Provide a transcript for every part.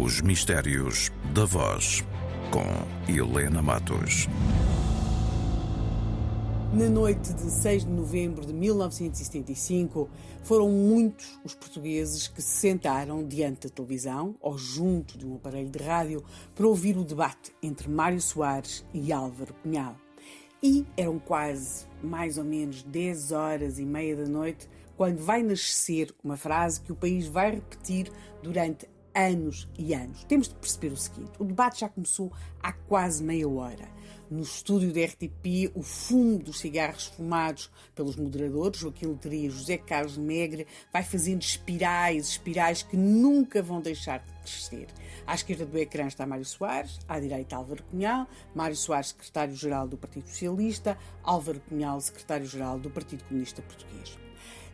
Os Mistérios da Voz, com Helena Matos. Na noite de 6 de novembro de 1975, foram muitos os portugueses que se sentaram diante da televisão ou junto de um aparelho de rádio para ouvir o debate entre Mário Soares e Álvaro Cunhal. E eram quase mais ou menos 10 horas e meia da noite quando vai nascer uma frase que o país vai repetir durante anos e anos. Temos de perceber o seguinte: o debate já começou há quase meia hora. No estúdio da RTP, o fumo dos cigarros fumados pelos moderadores, Joaquim Loteria e José Carlos Negre, vai fazendo espirais, espirais que nunca vão deixar de crescer. À esquerda do ecrã está Mário Soares, à direita Álvaro Cunhal, Mário Soares, secretário-geral do Partido Socialista, Álvaro Cunhal, secretário-geral do Partido Comunista Português.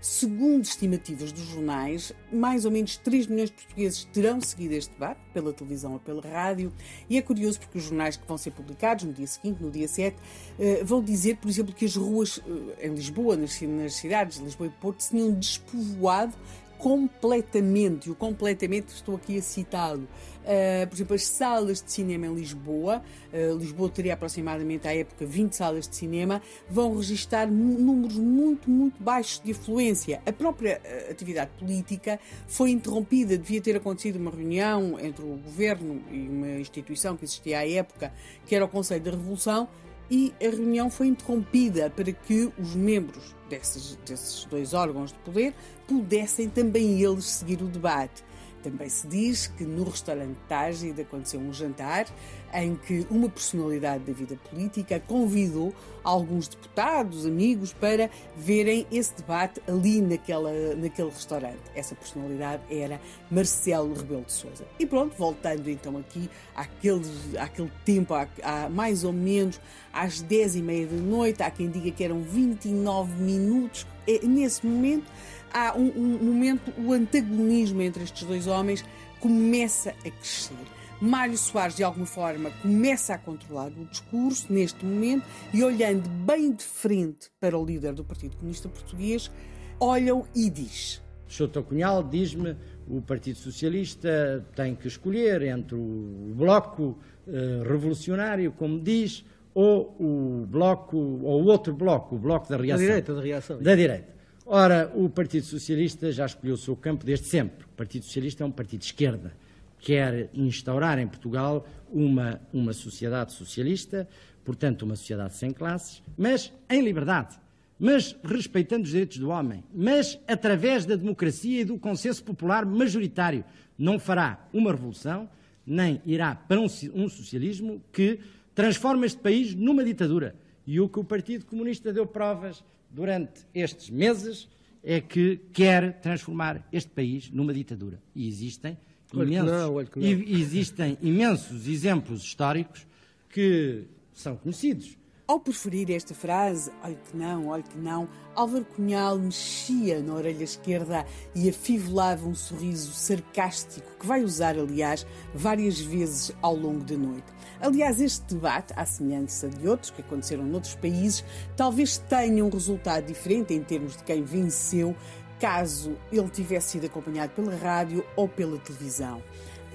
Segundo estimativas dos jornais, mais ou menos 3 milhões de portugueses terão seguido este debate, pela televisão ou pela rádio, e é curioso porque os jornais que vão ser publicados no dia seguinte, no dia 7, eh, vão dizer, por exemplo, que as ruas eh, em Lisboa, nas cidades de Lisboa e Porto, se tinham despovoado completamente, o completamente estou aqui a citá-lo. Uh, por exemplo, as salas de cinema em Lisboa, uh, Lisboa teria aproximadamente à época 20 salas de cinema, vão registrar números muito, muito baixos de afluência. A própria uh, atividade política foi interrompida, devia ter acontecido uma reunião entre o governo e uma instituição que existia à época, que era o Conselho da Revolução, e a reunião foi interrompida para que os membros desses, desses dois órgãos de poder pudessem também eles seguir o debate. Também se diz que no restaurante Tágida aconteceu um jantar em que uma personalidade da vida política convidou alguns deputados, amigos, para verem esse debate ali naquela, naquele restaurante. Essa personalidade era Marcelo Rebelo de Sousa. E pronto, voltando então aqui àquele, àquele tempo, há, há mais ou menos às 10 e meia da noite, há quem diga que eram 29 minutos. E, nesse momento, há um, um momento, o antagonismo entre estes dois homens começa a crescer. Mário Soares, de alguma forma, começa a controlar o discurso neste momento e, olhando bem de frente para o líder do Partido Comunista Português, olha-o e diz: Souto Cunhal diz-me o Partido Socialista tem que escolher entre o Bloco eh, Revolucionário, como diz, ou o Bloco, ou o outro Bloco, o Bloco da Reação. Da direita, da reação. Da direita. Ora, o Partido Socialista já escolheu o seu campo desde sempre. O Partido Socialista é um partido de esquerda. Quer instaurar em Portugal uma, uma sociedade socialista, portanto, uma sociedade sem classes, mas em liberdade, mas respeitando os direitos do homem, mas através da democracia e do consenso popular majoritário. Não fará uma revolução, nem irá para um, um socialismo que transforma este país numa ditadura. E o que o Partido Comunista deu provas durante estes meses é que quer transformar este país numa ditadura. E existem imensos, não, existem imensos exemplos históricos que são conhecidos. Ao preferir esta frase, olhe que não, olhe que não, Álvaro Cunhal mexia na orelha esquerda e afivelava um sorriso sarcástico que vai usar, aliás, várias vezes ao longo da noite. Aliás, este debate, à semelhança de outros que aconteceram noutros países, talvez tenha um resultado diferente em termos de quem venceu, caso ele tivesse sido acompanhado pela rádio ou pela televisão.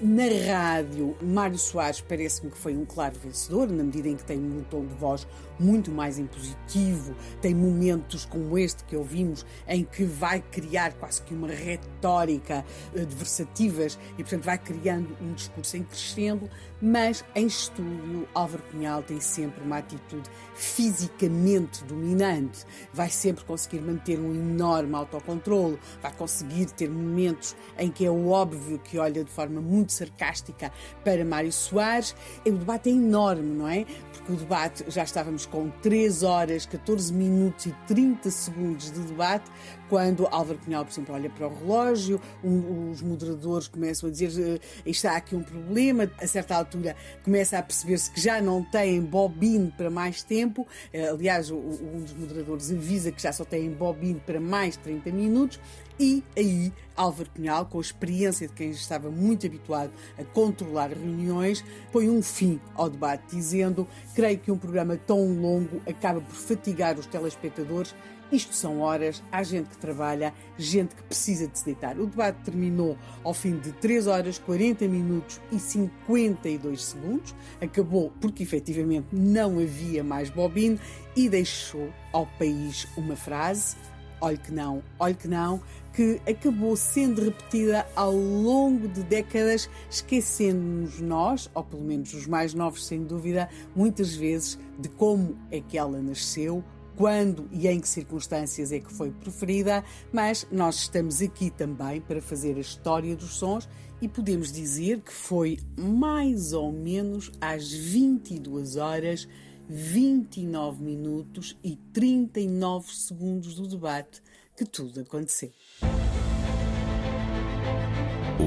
Na rádio, Mário Soares parece-me que foi um claro vencedor, na medida em que tem um tom de voz muito mais impositivo, tem momentos como este que ouvimos, em que vai criar quase que uma retórica eh, de versativas e, portanto, vai criando um discurso em crescendo, mas em estúdio, Álvaro Cunhal tem sempre uma atitude fisicamente dominante, vai sempre conseguir manter um enorme autocontrole, vai conseguir ter momentos em que é óbvio que olha de forma muito sarcástica para Mário Soares. O debate é enorme, não é? Porque o debate, já estávamos com 3 horas, 14 minutos e 30 segundos de debate, quando Álvaro Cunhal, por exemplo, olha para o relógio, um, os moderadores começam a dizer uh, está aqui um problema, a certa altura começa a perceber-se que já não têm bobine para mais tempo, uh, aliás, um dos moderadores avisa que já só têm bobine para mais 30 minutos, e aí Álvaro Cunhal, com a experiência de quem estava muito habituado a controlar reuniões, põe um fim ao debate, dizendo: Creio que um programa tão longo acaba por fatigar os telespectadores Isto são horas, há gente que trabalha, gente que precisa de se deitar. O debate terminou ao fim de 3 horas, 40 minutos e 52 segundos. Acabou porque efetivamente não havia mais bobine e deixou ao país uma frase: olhe que não, olhe que não, que acabou sendo repetida ao longo de décadas, esquecendo-nos nós, ou pelo menos os mais novos sem dúvida, muitas vezes de como é que ela nasceu, quando e em que circunstâncias é que foi preferida, mas nós estamos aqui também para fazer a história dos sons e podemos dizer que foi mais ou menos às 22 horas, 29 minutos e 39 segundos do debate que tudo aconteceu.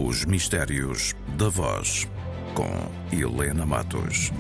Os Mistérios da Voz, com Helena Matos.